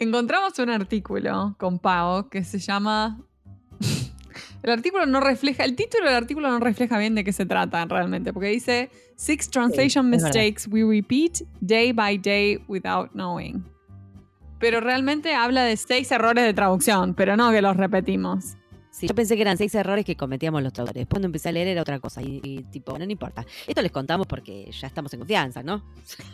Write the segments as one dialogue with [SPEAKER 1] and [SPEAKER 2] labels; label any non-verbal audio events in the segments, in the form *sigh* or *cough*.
[SPEAKER 1] encontramos un artículo con Pau que se llama. *laughs* El artículo no refleja, el título del artículo no refleja bien de qué se trata realmente, porque dice Six translation mistakes we repeat day by day without knowing. Pero realmente habla de seis errores de traducción, pero no que los repetimos.
[SPEAKER 2] Sí, yo pensé que eran seis errores que cometíamos los traductores. Después cuando empecé a leer era otra cosa. Y, y tipo, no, no importa. Esto les contamos porque ya estamos en confianza, ¿no?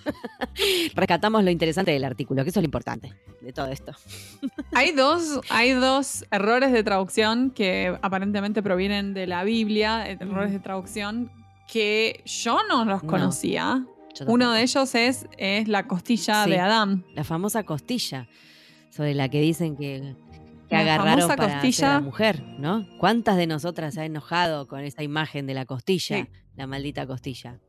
[SPEAKER 2] *laughs* Rescatamos lo interesante del artículo, que eso es lo importante de todo esto. *laughs*
[SPEAKER 1] Hay dos, hay dos errores de traducción que aparentemente provienen de la Biblia, eh, errores de traducción que yo no los
[SPEAKER 2] No.
[SPEAKER 1] conocía. Uno de ellos es, es la costilla
[SPEAKER 2] Sí.
[SPEAKER 1] de Adán.
[SPEAKER 2] La famosa costilla, sobre la que dicen que, que
[SPEAKER 1] La
[SPEAKER 2] agarraron para hacer a
[SPEAKER 1] costilla.
[SPEAKER 2] la mujer, ¿no? ¿Cuántas de nosotras se ha enojado con esa imagen de la costilla?
[SPEAKER 1] Sí.
[SPEAKER 2] La maldita costilla.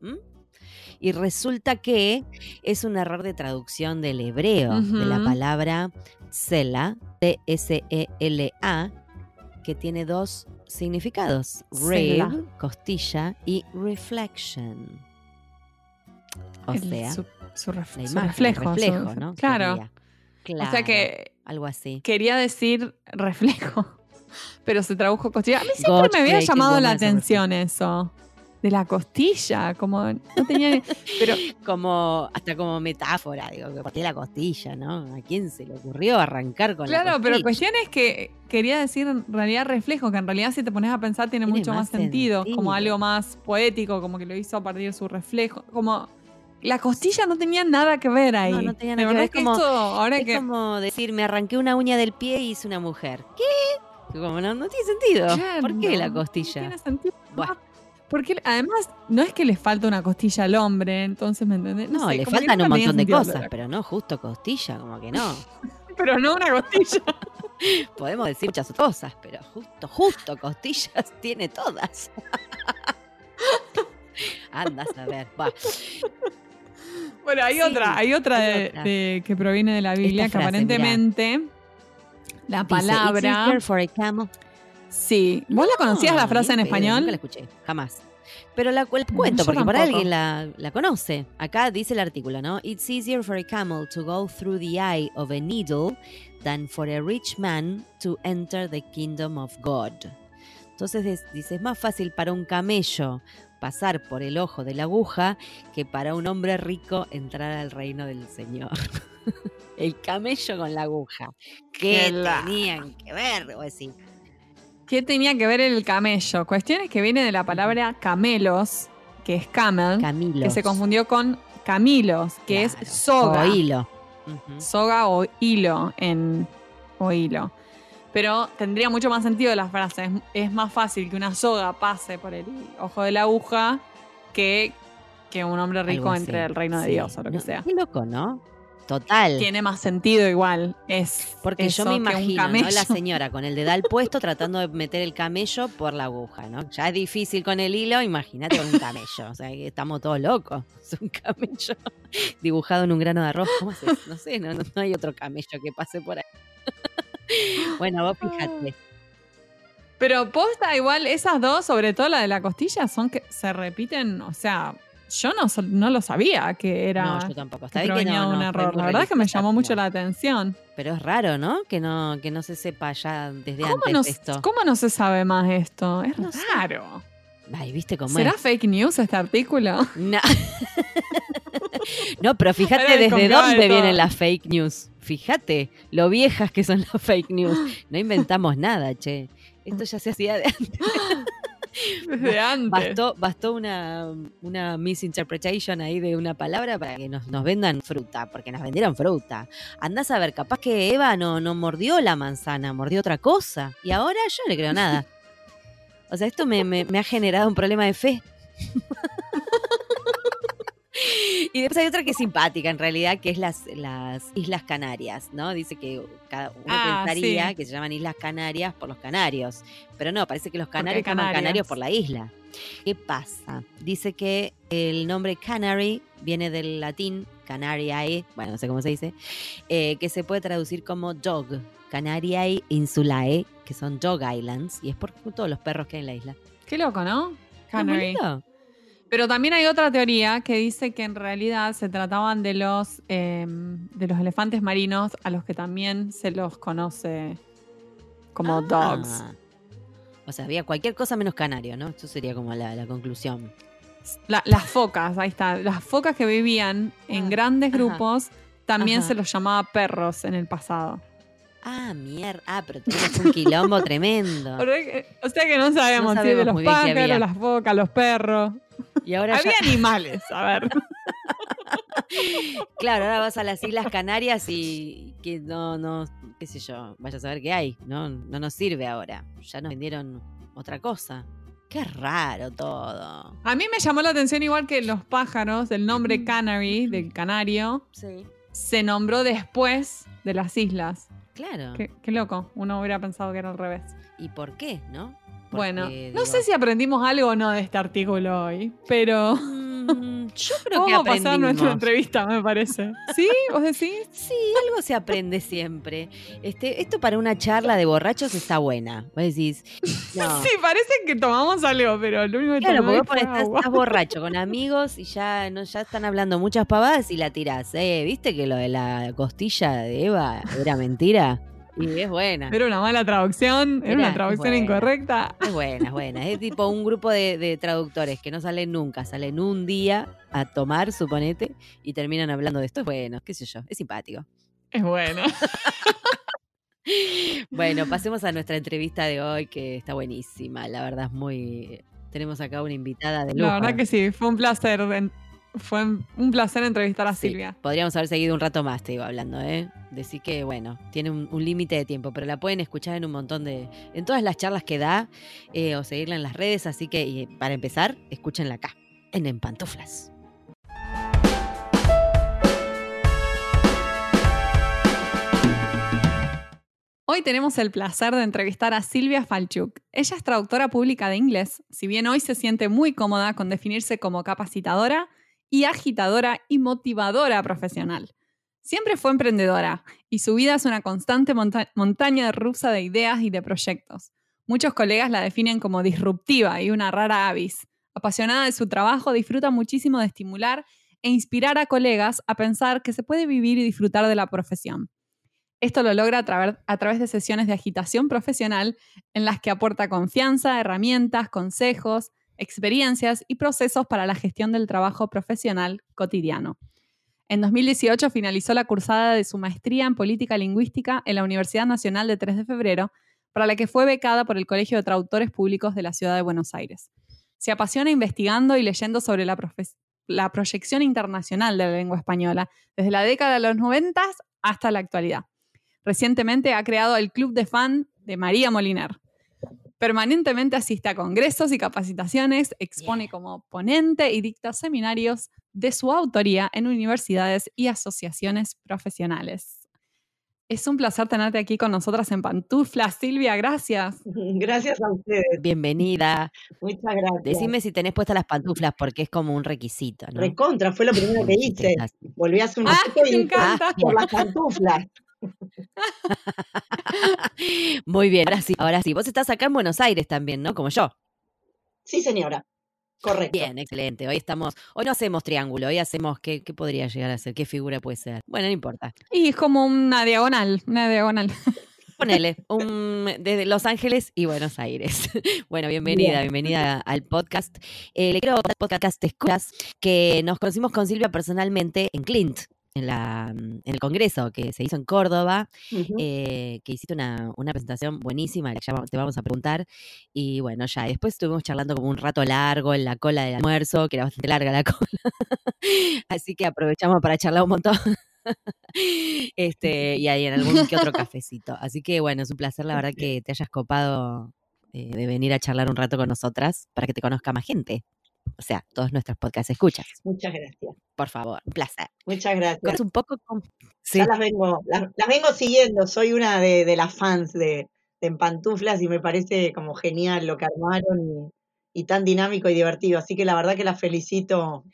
[SPEAKER 2] Y resulta que es un error de traducción del hebreo, de la palabra tsela, T-S-E-L-A, que tiene dos significados:
[SPEAKER 1] Sela.
[SPEAKER 2] costilla, y reflection. O
[SPEAKER 1] El-
[SPEAKER 2] sea,
[SPEAKER 1] su, su ref- reflejo. su-
[SPEAKER 2] ¿no?
[SPEAKER 1] Claro.
[SPEAKER 2] Sería.
[SPEAKER 1] O sea
[SPEAKER 2] Claro,
[SPEAKER 1] que
[SPEAKER 2] algo así.
[SPEAKER 1] quería decir *laughs* reflejo, pero se tradujo costilla. A mí siempre
[SPEAKER 2] God
[SPEAKER 1] me había llamado la atención eso. De la costilla, como no tenía. *laughs* Pero
[SPEAKER 2] como hasta como metáfora, digo, que partí la costilla, ¿no? ¿A quién se le ocurrió arrancar con la
[SPEAKER 1] Claro, pero cuestión es que quería decir en realidad reflejo, que en realidad si te pones a pensar tiene,
[SPEAKER 2] Tiene
[SPEAKER 1] mucho
[SPEAKER 2] más
[SPEAKER 1] más sentido,
[SPEAKER 2] sentido.
[SPEAKER 1] como algo más poético, como que lo hizo a partir de su reflejo, como la costilla no tenía nada que ver ahí.
[SPEAKER 2] No, no tenía nada que ver, es como-
[SPEAKER 1] esto, ahora
[SPEAKER 2] Es
[SPEAKER 1] que
[SPEAKER 2] como decir, me arranqué una uña del pie y hice una mujer. ¿Qué? Como no, no tiene sentido.
[SPEAKER 1] Claro,
[SPEAKER 2] ¿Por qué la
[SPEAKER 1] no
[SPEAKER 2] costilla?
[SPEAKER 1] tiene sentido.
[SPEAKER 2] Bueno.
[SPEAKER 1] Porque además no es que le falta una costilla al hombre, entonces me entendés.
[SPEAKER 2] No,
[SPEAKER 1] sé,
[SPEAKER 2] le faltan un montón de cosas, pero no justo costilla, como que no. *laughs*
[SPEAKER 1] Pero no una costilla. *laughs*
[SPEAKER 2] Podemos decir muchas cosas, pero justo, justo costillas *laughs* tiene todas. Andas a ver. Va.
[SPEAKER 1] Bueno, hay
[SPEAKER 2] Sí,
[SPEAKER 1] otra, hay otra,
[SPEAKER 2] hay
[SPEAKER 1] de-
[SPEAKER 2] otra.
[SPEAKER 1] de- que proviene de la Biblia,
[SPEAKER 2] Esta
[SPEAKER 1] que
[SPEAKER 2] frase,
[SPEAKER 1] aparentemente la
[SPEAKER 2] Dice, "It's
[SPEAKER 1] palabra.
[SPEAKER 2] easier for a camel
[SPEAKER 1] Sí. ¿Vos la conocías la
[SPEAKER 2] No,
[SPEAKER 1] frase en español?
[SPEAKER 2] Nunca la escuché, jamás. Pero la
[SPEAKER 1] No,
[SPEAKER 2] cuento, porque por alguien la, la conoce. Acá dice el artículo, ¿no? It's easier for a camel to go through the eye of a needle than for a rich man to enter the kingdom of God. Entonces es- dice, es más fácil para un camello pasar por el ojo de la aguja que para un hombre rico entrar al reino del Señor. *laughs* el camello con la aguja. ¿Qué
[SPEAKER 1] la-
[SPEAKER 2] tenían que ver? O decir,
[SPEAKER 1] ¿Qué tenía que ver el camello? Cuestiones que viene de la palabra camelos, que es camel,
[SPEAKER 2] Camilo.
[SPEAKER 1] que se confundió con camilos, que es soga.
[SPEAKER 2] O hilo.
[SPEAKER 1] Soga o hilo en o hilo. Pero tendría mucho más sentido la frase. Es, es más fácil que una soga pase por el ojo de la aguja que que un hombre rico entre el reino de
[SPEAKER 2] Sí.
[SPEAKER 1] Dios o lo que
[SPEAKER 2] No,
[SPEAKER 1] sea.
[SPEAKER 2] Qué loco, ¿no? Total.
[SPEAKER 1] Tiene más sentido igual. Es
[SPEAKER 2] Porque yo me imagino, ¿no? La señora *laughs* con el dedal puesto tratando de meter el camello por la aguja, ¿no? Ya es difícil con el hilo, imagínate con un camello. O sea, que estamos todos locos. *laughs* Es un camello dibujado en un grano de arroz. ¿Cómo No sé, no- no hay otro camello que pase por ahí. *laughs* *laughs* bueno, vos fíjate.
[SPEAKER 1] Pero posta igual, esas dos, sobre todo la de la costilla, son que se repiten, o sea, yo no, no lo sabía que era
[SPEAKER 2] No, yo tampoco.
[SPEAKER 1] que
[SPEAKER 2] bien que no,
[SPEAKER 1] un
[SPEAKER 2] no,
[SPEAKER 1] error. La verdad es que me llamó mucho la atención.
[SPEAKER 2] Pero es raro, ¿no? Que no, que no se sepa ya desde
[SPEAKER 1] ¿Cómo
[SPEAKER 2] antes
[SPEAKER 1] no,
[SPEAKER 2] esto.
[SPEAKER 1] ¿Cómo no se sabe más esto? Es
[SPEAKER 2] sé.
[SPEAKER 1] raro.
[SPEAKER 2] Ay, ¿viste cómo
[SPEAKER 1] ¿Será
[SPEAKER 2] es?
[SPEAKER 1] fake news este artículo?
[SPEAKER 2] No. *laughs* *laughs* no, pero fíjate desde dónde vienen las fake news. Fíjate lo viejas que son las fake news. No inventamos nada, che. Esto ya se hacía de antes. *laughs*
[SPEAKER 1] Desde antes.
[SPEAKER 2] Bastó, bastó una, una misinterpretation ahí de una palabra para que nos, nos vendan fruta, porque nos vendieron fruta. Andás a ver, capaz que Eva no, no mordió la manzana, mordió otra cosa. Y ahora yo no le creo nada. O sea, esto me, me- me ha generado un problema de fe. *laughs* *laughs* Y después hay otra que es simpática en realidad, que es las, las Islas Canarias, ¿no? Dice que cada uno
[SPEAKER 1] Ah,
[SPEAKER 2] pensaría
[SPEAKER 1] sí.
[SPEAKER 2] que se llaman Islas Canarias por los canarios, pero no, parece que los canarios
[SPEAKER 1] qué
[SPEAKER 2] llaman canarios por la isla. ¿Qué pasa? Dice que el nombre Canary viene del latín Canariae, bueno, no sé cómo se dice, eh, que se puede traducir como dog, Canariae insulae, que son dog islands, y es por todos los perros que hay en la isla.
[SPEAKER 1] Qué loco, ¿no?
[SPEAKER 2] ¿No
[SPEAKER 1] Canary.
[SPEAKER 2] lindo?
[SPEAKER 1] Pero también hay otra teoría que dice que en realidad se trataban de los, em, de los elefantes marinos a los que también se los conoce como dogs.
[SPEAKER 2] Ah. O sea, había cualquier cosa menos canario, ¿no? Esto sería como la, la conclusión.
[SPEAKER 1] La- las focas, ahí está. Las focas que vivían en
[SPEAKER 2] Ah,
[SPEAKER 1] grandes
[SPEAKER 2] ajá.
[SPEAKER 1] grupos también
[SPEAKER 2] Ajá.
[SPEAKER 1] se los llamaba perros en el pasado.
[SPEAKER 2] Ah, mierda. Ah, pero un quilombo tremendo. *laughs*
[SPEAKER 1] O sea que no sabemos,
[SPEAKER 2] No
[SPEAKER 1] si de los pájaros, las focas, los perros.
[SPEAKER 2] Y ahora ya,
[SPEAKER 1] Había animales, a ver. *laughs*
[SPEAKER 2] claro, ahora vas a las Islas Canarias y que no, no, qué sé yo, vaya a saber qué hay. No, no nos sirve ahora. Ya nos vendieron otra cosa. Qué raro todo.
[SPEAKER 1] A mí me llamó la atención igual que los pájaros, el nombre canary, del canario,
[SPEAKER 2] Sí.
[SPEAKER 1] se nombró después de las islas.
[SPEAKER 2] Claro.
[SPEAKER 1] Qué, qué loco, uno hubiera pensado que era al revés.
[SPEAKER 2] ¿Y por qué, no? Porque,
[SPEAKER 1] bueno, no sé si aprendimos algo o no de este artículo hoy, pero
[SPEAKER 2] mm, *laughs* yo creo que
[SPEAKER 1] vamos a pasar nuestra
[SPEAKER 2] aprendimos.
[SPEAKER 1] entrevista, me parece. ¿Sí? ¿Vos decís?
[SPEAKER 2] Sí, algo se aprende siempre. Este, esto para una charla de borrachos está buena. Vos decís, no. *laughs*
[SPEAKER 1] Sí, parece que tomamos algo, pero lo único que
[SPEAKER 2] Claro, porque vos estás, estás borracho con amigos y ya, no, ya están hablando muchas pavadas y la tirás. ¿eh? ¿Viste que lo de la costilla de Eva era mentira? Y es buena.
[SPEAKER 1] Era una mala traducción, era
[SPEAKER 2] Era-
[SPEAKER 1] una traducción
[SPEAKER 2] buena.
[SPEAKER 1] incorrecta.
[SPEAKER 2] Es buena, es buena. Es tipo un grupo de, de traductores que no salen nunca, salen un día a tomar, suponete, y terminan hablando de esto. Es bueno, qué sé yo, es simpático.
[SPEAKER 1] Es bueno. *laughs*
[SPEAKER 2] Bueno, pasemos a nuestra entrevista de hoy, que está buenísima. La verdad es muy. Tenemos acá una invitada de lujo.
[SPEAKER 1] La verdad que sí, fue un placer. Fue un placer entrevistar a
[SPEAKER 2] Sí,
[SPEAKER 1] Silvia.
[SPEAKER 2] Podríamos haber seguido un rato más, te digo, hablando, ¿eh? Decir que, bueno, tiene un, un límite de tiempo, pero la pueden escuchar en un montón de. en todas las charlas que da eh, o seguirla en las redes. Así que, y para empezar, escúchenla acá, en En Pantuflas.
[SPEAKER 1] Hoy tenemos el placer de entrevistar a Silvia Falchuk. Ella es traductora pública de inglés, si bien hoy se siente muy cómoda con definirse como capacitadora y agitadora y motivadora profesional. Siempre fue emprendedora y su vida es una constante monta- montaña rusa de ideas y de proyectos. Muchos colegas la definen como disruptiva y una rara avis. Apasionada de su trabajo, disfruta muchísimo de estimular e inspirar a colegas a pensar que se puede vivir y disfrutar de la profesión. Esto lo logra a, través de sesiones de agitación profesional en las que aporta confianza, herramientas, consejos, experiencias y procesos para la gestión del trabajo profesional cotidiano. En 2018 finalizó la cursada de su maestría en política lingüística en la Universidad Nacional de 3 de Febrero, para la que fue becada por el Colegio de Traductores Públicos de la Ciudad de Buenos Aires. Se apasiona investigando y leyendo sobre la, proyección internacional de la lengua española, desde la década de los 90 hasta la actualidad. Recientemente ha creado el Club de Fan de María Moliner. Permanentemente asiste a congresos y capacitaciones, expone como ponente y dicta seminarios de su autoría en universidades y asociaciones profesionales. Es un placer tenerte aquí con nosotras en Pantufla. Silvia, gracias. *laughs*
[SPEAKER 3] Gracias a ustedes,
[SPEAKER 2] Bienvenida.
[SPEAKER 3] muchas gracias.
[SPEAKER 2] Decime si tenés puestas las pantuflas, porque es como un requisito, ¿no?
[SPEAKER 3] Recontra, fue lo primero que hice. Volví hace un
[SPEAKER 1] Ah,
[SPEAKER 3] ratito
[SPEAKER 1] me
[SPEAKER 3] y
[SPEAKER 1] encanta.
[SPEAKER 3] por las pantuflas. *laughs*
[SPEAKER 2] Muy bien, ahora sí, ahora sí. Vos estás acá en Buenos Aires también, ¿no? Como yo.
[SPEAKER 3] Sí, señora. Correcto.
[SPEAKER 2] Bien, excelente. Hoy estamos, hoy no hacemos triángulo, hoy hacemos, ¿qué, qué podría llegar a ser? ¿Qué figura puede ser? Bueno, no importa.
[SPEAKER 1] Y es como una diagonal, una diagonal. *laughs*
[SPEAKER 2] Ponele, un, desde Los Ángeles y Buenos Aires. *laughs* Bueno, bienvenida,
[SPEAKER 3] Bien.
[SPEAKER 2] bienvenida al podcast. Eh, le quiero al podcast Te Escuchas que nos conocimos con Silvia personalmente en Clint, en, la, en el congreso que se hizo en Córdoba, eh, que hiciste una, una presentación buenísima, que ya te vamos a preguntar. Y bueno, ya, después estuvimos charlando como un rato largo en la cola del almuerzo, que era bastante larga la *laughs* cola. Así que aprovechamos para charlar un montón. *laughs* este, y ahí en algún que otro *laughs* cafecito. Así que bueno, es un placer, la verdad, que te hayas copado eh, de venir a charlar un rato con nosotras para que te conozca más gente. O sea, todos nuestros podcasts escuchas.
[SPEAKER 3] Muchas gracias.
[SPEAKER 2] Por favor, un placer.
[SPEAKER 3] Muchas gracias.
[SPEAKER 2] Contanos un poco. Sí.
[SPEAKER 3] Ya las vengo, las, las vengo siguiendo. Soy una de, de las fans de, de Pantuflas y me parece como genial lo que armaron y, y tan dinámico y divertido. Así que la verdad que las felicito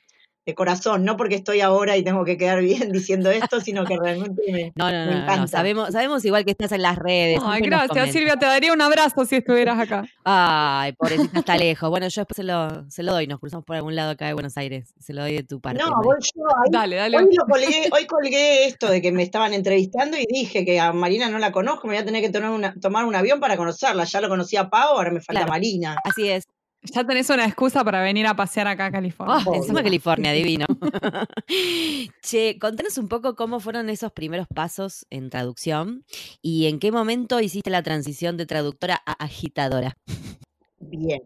[SPEAKER 3] de corazón, no porque estoy ahora y tengo que quedar *laughs* bien diciendo esto, sino que realmente me, *laughs*
[SPEAKER 2] No, no,
[SPEAKER 3] me
[SPEAKER 2] no, no,
[SPEAKER 3] encanta.
[SPEAKER 2] Sabemos, sabemos igual que estás en las redes.
[SPEAKER 1] Ay, gracias. Silvia. Te daría un abrazo si estuvieras acá.
[SPEAKER 2] Ay, pobrecita, está lejos. Bueno, yo después se lo, se lo doy. Nos cruzamos por algún lado acá de Buenos Aires. Se lo doy de tu parte.
[SPEAKER 3] No, voy yo ahí.
[SPEAKER 1] Dale, dale.
[SPEAKER 3] Hoy, lo colgué, hoy colgué esto de que me estaban entrevistando y dije que a Marina no la conozco, me voy a tener que tomar, una- tomar un avión para conocerla. Ya lo conocía a Pau, ahora me falta
[SPEAKER 2] Claro.
[SPEAKER 3] Marina.
[SPEAKER 2] Así es.
[SPEAKER 1] Ya tenés una excusa para venir a pasear acá a California.
[SPEAKER 2] Oh, encima. California, *laughs* divino. *laughs* che, contanos un poco cómo fueron esos primeros pasos en traducción y en qué momento hiciste la transición de traductora a agitadora.
[SPEAKER 3] Bien.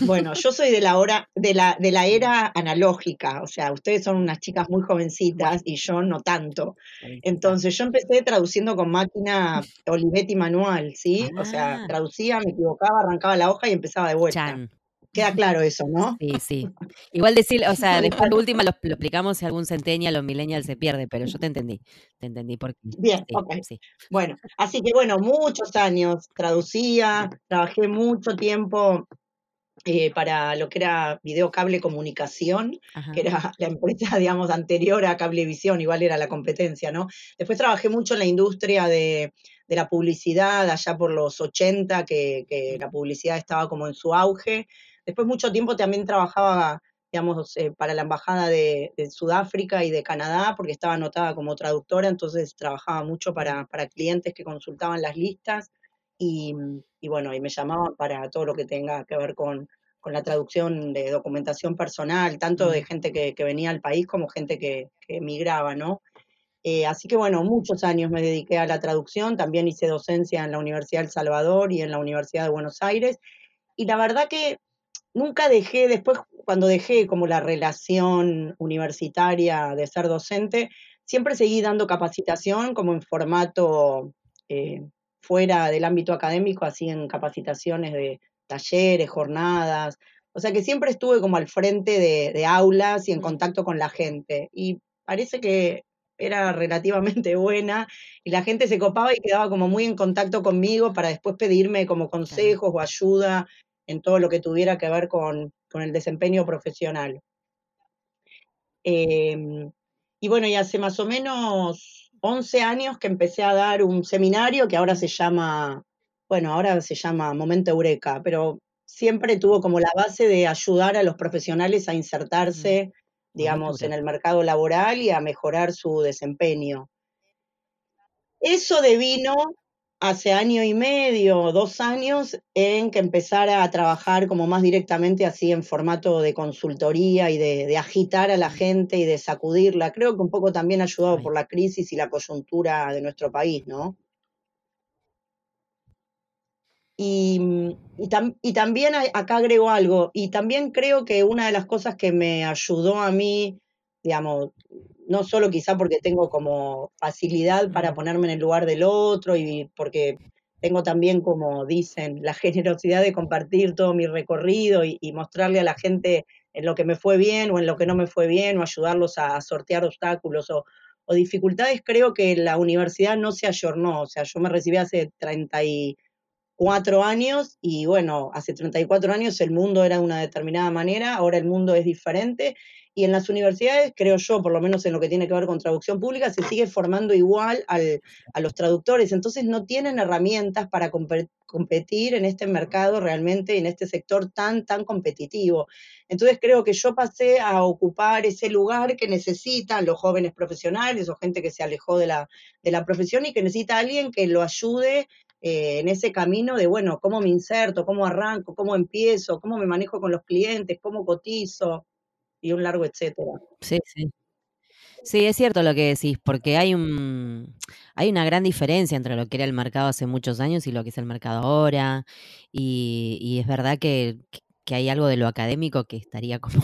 [SPEAKER 3] Bueno, yo soy de la hora, de la, de la era analógica, o sea, ustedes son unas chicas muy jovencitas y yo no tanto. Entonces yo empecé traduciendo con máquina Olivetti manual, ¿sí? O sea,
[SPEAKER 2] Ah.
[SPEAKER 3] traducía, me equivocaba, arrancaba la hoja y empezaba de vuelta.
[SPEAKER 2] Chan.
[SPEAKER 3] Queda claro eso, ¿no?
[SPEAKER 2] Sí, sí. Igual decir, o sea, después de última lo, lo explicamos si algún centennial o millennial se pierde, pero yo te entendí. Te entendí.
[SPEAKER 3] Bien,
[SPEAKER 2] Sí,
[SPEAKER 3] ok.
[SPEAKER 2] sí.
[SPEAKER 3] Bueno, así que bueno, muchos años traducía, trabajé mucho tiempo eh, para lo que era Video Cable Comunicación,
[SPEAKER 2] Ajá.
[SPEAKER 3] que era la empresa, *laughs* digamos, anterior a Cablevisión, igual era la competencia, ¿no? Después trabajé mucho en la industria de, de la publicidad, allá por los 80, que, que la publicidad estaba como en su auge. Después mucho tiempo también trabajaba, digamos, eh, para la Embajada de, de Sudáfrica y de Canadá, porque estaba anotada como traductora, entonces trabajaba mucho para, para clientes que consultaban las listas y, y bueno, y me llamaban para todo lo que tenga que ver con, con la traducción de documentación personal, tanto de gente que, que venía al país como gente que, que emigraba, ¿no? Eh, así que bueno, muchos años me dediqué a la traducción, también hice docencia en la Universidad del Salvador y en la Universidad de Buenos Aires, y la verdad que nunca dejé, después cuando dejé como la relación universitaria de ser docente, siempre seguí dando capacitación como en formato eh, fuera del ámbito académico, así en capacitaciones de talleres, jornadas, o sea que siempre estuve como al frente de, de aulas y en contacto con la gente, y parece que era relativamente *laughs* buena y la gente se copaba y quedaba como muy en contacto conmigo para después pedirme como consejos o ayuda en todo lo que tuviera que ver con, con el desempeño profesional. Em, y bueno, y hace más o menos 11 años que empecé a dar un seminario que ahora se llama, bueno, ahora se llama Momento Eureka, pero siempre tuvo como la base de ayudar a los profesionales a insertarse, digamos, en el mercado laboral y a mejorar su desempeño. Eso devino hace año y medio, dos años, en que empezara a trabajar como más directamente así en formato de consultoría y de, de agitar a la gente y de sacudirla. Creo que un poco también ayudado
[SPEAKER 2] Ay.
[SPEAKER 3] por la crisis y la coyuntura de nuestro país, ¿no? Y, y, tam- y también acá agrego algo, y también creo que una de las cosas que me ayudó a mí, digamos, no solo quizá porque tengo como facilidad para ponerme en el lugar del otro y porque tengo también, como dicen, la generosidad de compartir todo mi recorrido y, y mostrarle a la gente en lo que me fue bien o en lo que no me fue bien o ayudarlos a sortear obstáculos o, o dificultades, creo que la universidad no se ayornó. O sea, yo me recibí hace 34 años y bueno, hace 34 años el mundo era de una determinada manera, ahora el mundo es diferente y en las universidades, creo yo, por lo menos en lo que tiene que ver con traducción pública, se sigue formando igual al, a los traductores, entonces no tienen herramientas para compe- competir en este mercado realmente, en este sector tan, tan competitivo. Entonces creo que yo pasé a ocupar ese lugar que necesitan los jóvenes profesionales o gente que se alejó de la, de la profesión y que necesita alguien que lo ayude eh, en ese camino de, bueno, cómo me inserto, cómo arranco, cómo empiezo, cómo me manejo con los clientes, cómo cotizo y un largo etcétera.
[SPEAKER 2] Sí, sí. Sí, es cierto lo que decís, porque hay un hay una gran diferencia entre lo que era el mercado hace muchos años y lo que es el mercado ahora. Y, y es verdad que, que hay algo de lo académico que estaría *laughs* como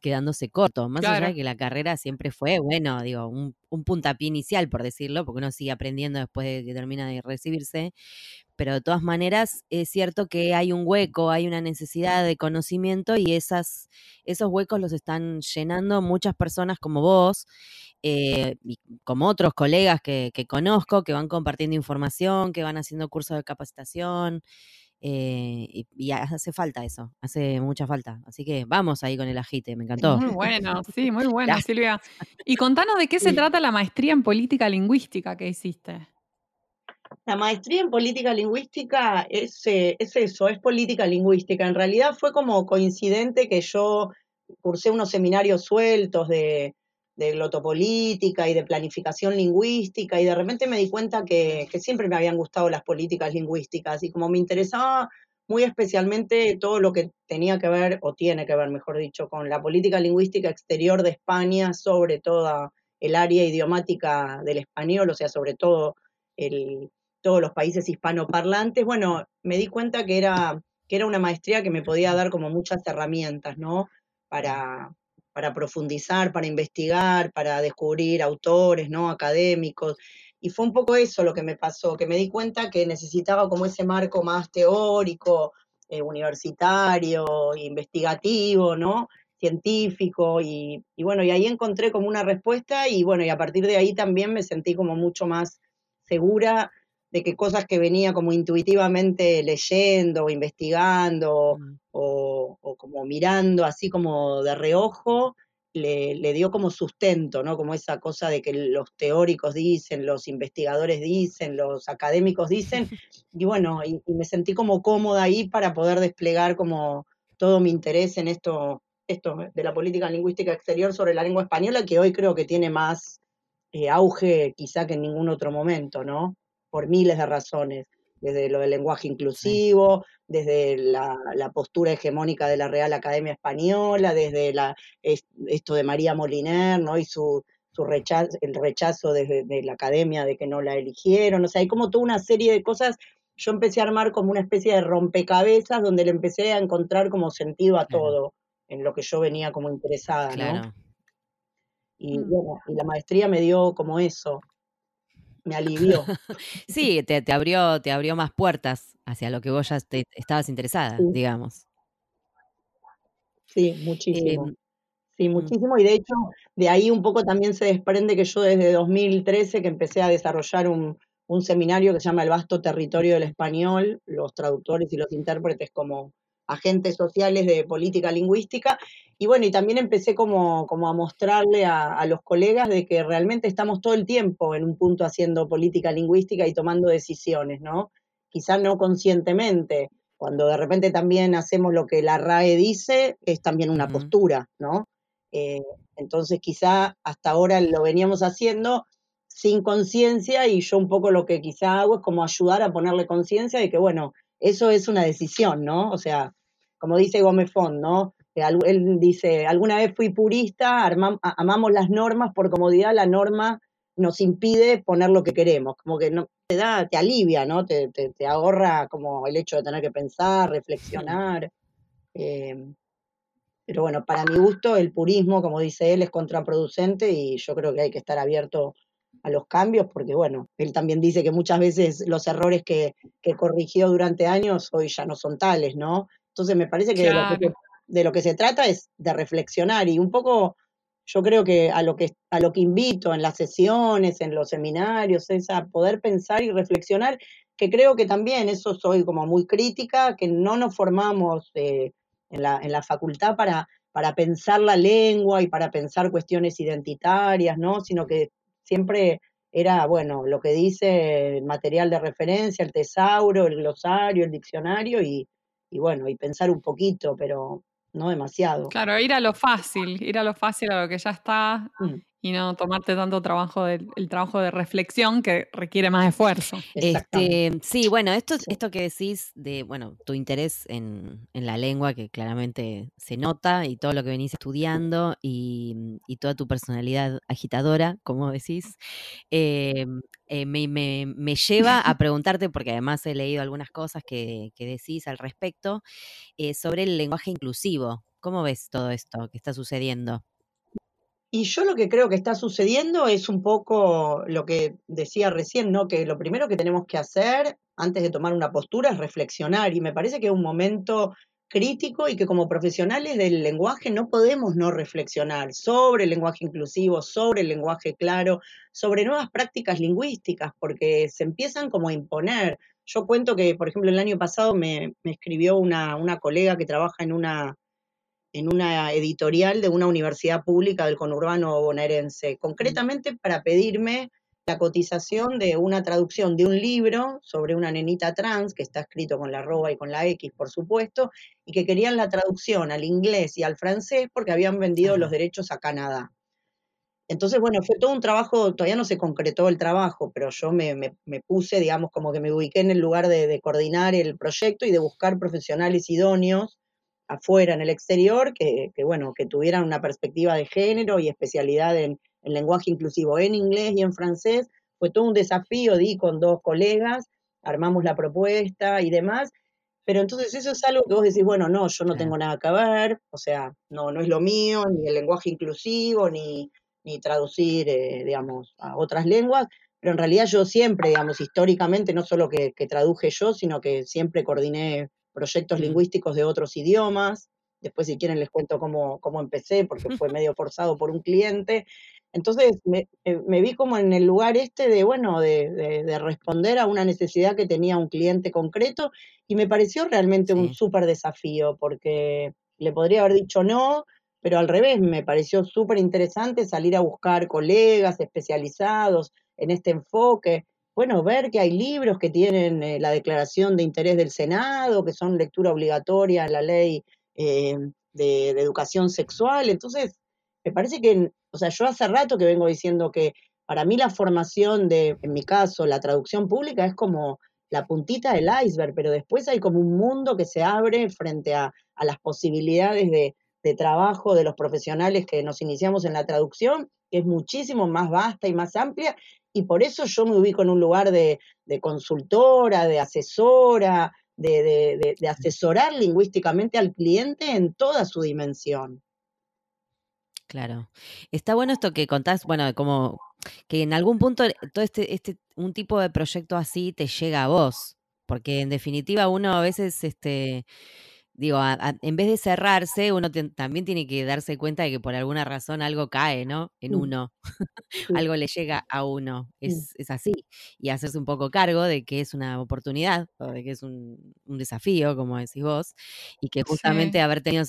[SPEAKER 2] quedándose corto. Más allá de que la carrera siempre fue, bueno, digo, un, un puntapié inicial, por decirlo, porque uno sigue aprendiendo después de que termina de recibirse. Pero de todas maneras, es cierto que hay un hueco, hay una necesidad de conocimiento y esas, esos huecos los están llenando muchas personas como vos, eh, y como otros colegas que, que conozco, que van compartiendo información, que van haciendo cursos de capacitación. Eh, y, y hace falta eso, hace mucha falta. Así que vamos ahí con el agite, me encantó.
[SPEAKER 1] Muy bueno, sí, muy *laughs* bueno,
[SPEAKER 2] Gracias.
[SPEAKER 1] Silvia. Y contanos de qué se
[SPEAKER 3] Sí.
[SPEAKER 1] trata la maestría en política lingüística que hiciste.
[SPEAKER 3] La maestría en política lingüística es, eh, es eso, es política lingüística. En realidad fue como coincidente que yo cursé unos seminarios sueltos de, de glotopolítica y de planificación lingüística y de repente me di cuenta que, que siempre me habían gustado las políticas lingüísticas y como me interesaba muy especialmente todo lo que tenía que ver, o tiene que ver, mejor dicho, con la política lingüística exterior de España sobre toda el área idiomática del español, o sea, sobre todo el, todos los países hispanoparlantes, bueno, me di cuenta que era, que era una maestría que me podía dar como muchas herramientas, ¿no? Para, para profundizar, para investigar, para descubrir autores, ¿no? Académicos. Y fue un poco eso lo que me pasó, que me di cuenta que necesitaba como ese marco más teórico, eh, universitario, investigativo, ¿no? científico y, y, bueno, y ahí encontré como una respuesta y bueno, y a partir de ahí también me sentí como mucho más segura de que cosas que venía como intuitivamente leyendo investigando
[SPEAKER 2] Mm.
[SPEAKER 3] o, o como mirando así como de reojo, le, le, dio como sustento, ¿no? Como esa cosa de que los teóricos dicen, los investigadores dicen, los académicos dicen, *laughs* y bueno, y, y me sentí como cómoda ahí para poder desplegar como todo mi interés en esto, esto de la política lingüística exterior sobre la lengua española, que hoy creo que tiene más eh, auge quizá que en ningún otro momento, ¿no? Por miles de razones, desde lo del lenguaje inclusivo, desde la, la, postura hegemónica de la Real Academia Española, desde la, esto de María Moliner, ¿no? Y su, su rechazo, el rechazo de, de, la academia de que no la eligieron, o sea, hay como toda una serie de cosas. Yo empecé a armar como una especie de rompecabezas donde le empecé a encontrar como sentido a
[SPEAKER 2] Claro.
[SPEAKER 3] todo, en lo que yo venía como interesada, ¿no? Y
[SPEAKER 1] Mm.
[SPEAKER 3] bueno, y la maestría me dio como eso, me alivió. *laughs*
[SPEAKER 2] Sí, te, te abrió, te abrió más puertas hacia lo que vos ya te- estabas interesada,
[SPEAKER 3] Sí.
[SPEAKER 2] digamos.
[SPEAKER 3] Sí, muchísimo.
[SPEAKER 2] Em,
[SPEAKER 3] Sí,
[SPEAKER 2] mm,
[SPEAKER 3] muchísimo. Y de hecho, de ahí un poco también se desprende que yo desde 2013 que empecé a desarrollar un, un seminario que se llama El vasto territorio del español, los traductores y los intérpretes como agentes sociales de política lingüística. Y bueno, y también empecé como, como a mostrarle a, a los colegas de que realmente estamos todo el tiempo en un punto haciendo política lingüística y tomando decisiones, ¿no? Quizá no conscientemente, cuando de repente también hacemos lo que la RAE dice, es también una postura, ¿no? Eh, entonces quizá hasta ahora lo veníamos haciendo sin conciencia y yo un poco lo que quizá hago es como ayudar a ponerle conciencia de que, bueno, eso es una decisión, ¿no? O sea, como dice Gómez Font, ¿no? Él dice, alguna vez fui purista, armam- amamos las normas, por comodidad la norma nos impide poner lo que queremos, como que no te da, te alivia, ¿no? Te, te, te ahorra como el hecho de tener que pensar, reflexionar. eh, pero bueno, para mi gusto, el purismo, como dice él, es contraproducente y yo creo que hay que estar abierto a los cambios, porque bueno, él también dice que muchas veces los errores que, que corrigió durante años hoy ya no son tales, ¿no? Entonces me parece que de lo que,
[SPEAKER 1] Claro.
[SPEAKER 3] De lo que se trata es de reflexionar y un poco yo creo que a lo que a lo que invito en las sesiones, en los seminarios, es a poder pensar y reflexionar, que creo que también eso soy como muy crítica, que no nos formamos eh, en, la, en la facultad para, para pensar la lengua y para pensar cuestiones identitarias, ¿no? Sino que siempre era, bueno, lo que dice el material de referencia, el tesauro, el glosario, el diccionario y, y bueno, y pensar un poquito, pero no demasiado.
[SPEAKER 1] Claro, ir a lo fácil, ir a lo fácil, a lo que ya está
[SPEAKER 3] Mm,
[SPEAKER 1] y no tomarte tanto trabajo del el trabajo de reflexión que requiere más esfuerzo.
[SPEAKER 2] Este, sí, bueno, esto, esto que decís de, bueno, tu interés en, en la lengua, que claramente se nota, y todo lo que venís estudiando, y, y toda tu personalidad agitadora, como decís, eh, eh, me, me- me lleva a *laughs* preguntarte, porque además he leído algunas cosas que, que decís al respecto, eh, sobre el lenguaje inclusivo. ¿Cómo ves todo esto que está sucediendo?
[SPEAKER 3] Y yo lo que creo que está sucediendo es un poco lo que decía recién, ¿no? Que lo primero que tenemos que hacer antes de tomar una postura es reflexionar. Y me parece que es un momento crítico y que como profesionales del lenguaje no podemos no reflexionar sobre el lenguaje inclusivo, sobre el lenguaje claro, sobre nuevas prácticas lingüísticas, porque se empiezan como a imponer. yo cuento que, por ejemplo, el año pasado me, me escribió una, una colega que trabaja en una, en una editorial de una universidad pública del conurbano bonaerense, concretamente para pedirme la cotización de una traducción de un libro sobre una nenita trans, que está escrito con la arroba y con la X, por supuesto, y que querían la traducción al inglés y al francés porque habían vendido los derechos a Canadá. Entonces, bueno, fue todo un trabajo, todavía no se concretó el trabajo, pero yo me, puse, digamos, como que me ubiqué en el lugar de, coordinar el proyecto y de buscar profesionales idóneos afuera, en el exterior, que, que, bueno, que tuvieran una perspectiva de género y especialidad en, en lenguaje inclusivo en inglés y en francés. Fue todo un desafío, di con dos colegas, armamos la propuesta y demás, pero entonces eso es algo que vos decís, bueno, no, yo no tengo nada que ver, o sea, no, no es lo mío, ni el lenguaje inclusivo, ni, ni traducir, eh, digamos, a otras lenguas, pero en realidad yo siempre, digamos, históricamente, no solo que, traduje yo, sino que siempre coordiné proyectos lingüísticos de otros idiomas. Después, si quieren, les cuento cómo, cómo empecé, porque fue medio forzado por un cliente. Entonces, me, eh, me, vi como en el lugar este de, bueno, de, de, responder a una necesidad que tenía un cliente concreto y me pareció realmente un súper desafío, porque le podría haber dicho no, pero al revés, me pareció súper interesante salir a buscar colegas especializados en este enfoque. Bueno, ver que hay libros que tienen eh, la declaración de interés del Senado, que son lectura obligatoria en la ley eh, de, educación sexual. Entonces, me parece que, o sea, yo hace rato que vengo diciendo que para mí la formación de, en mi caso, la traducción pública es como la puntita del iceberg, pero después hay como un mundo que se abre frente a las posibilidades de, de trabajo de los profesionales que nos iniciamos en la traducción, que es muchísimo más vasta y más amplia, y por eso yo me ubico en un lugar de, consultora, de asesora, de, asesorar lingüísticamente al cliente en toda su dimensión.
[SPEAKER 2] Claro. Está bueno esto que contás, bueno, como que en algún punto todo este, este, un tipo de proyecto así te llega a vos, porque en definitiva uno a veces, este, digo, en vez de cerrarse, uno también tiene que darse cuenta de que por alguna razón algo cae, ¿no? En mm. uno, *laughs* algo le llega a uno, mm. es, así. Y hacerse un poco cargo de que es una oportunidad o de que es un, desafío, como decís vos, y que justamente haber tenido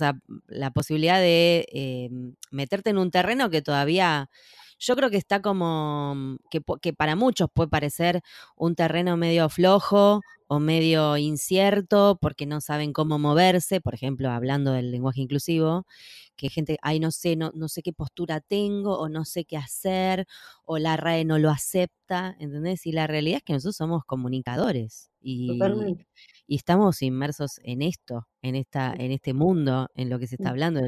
[SPEAKER 2] la posibilidad de eh, meterte en un terreno que todavía yo creo que está como que, que, para muchos puede parecer un terreno medio flojo o medio incierto porque no saben cómo moverse, por ejemplo, hablando del lenguaje inclusivo, que gente, ay, no sé, no, no sé qué postura tengo o no sé qué hacer o la RAE no lo acepta, ¿entendés? Y la realidad es que nosotros somos comunicadores y, y estamos inmersos en esto, en, esta, en este mundo, en lo que se está hablando,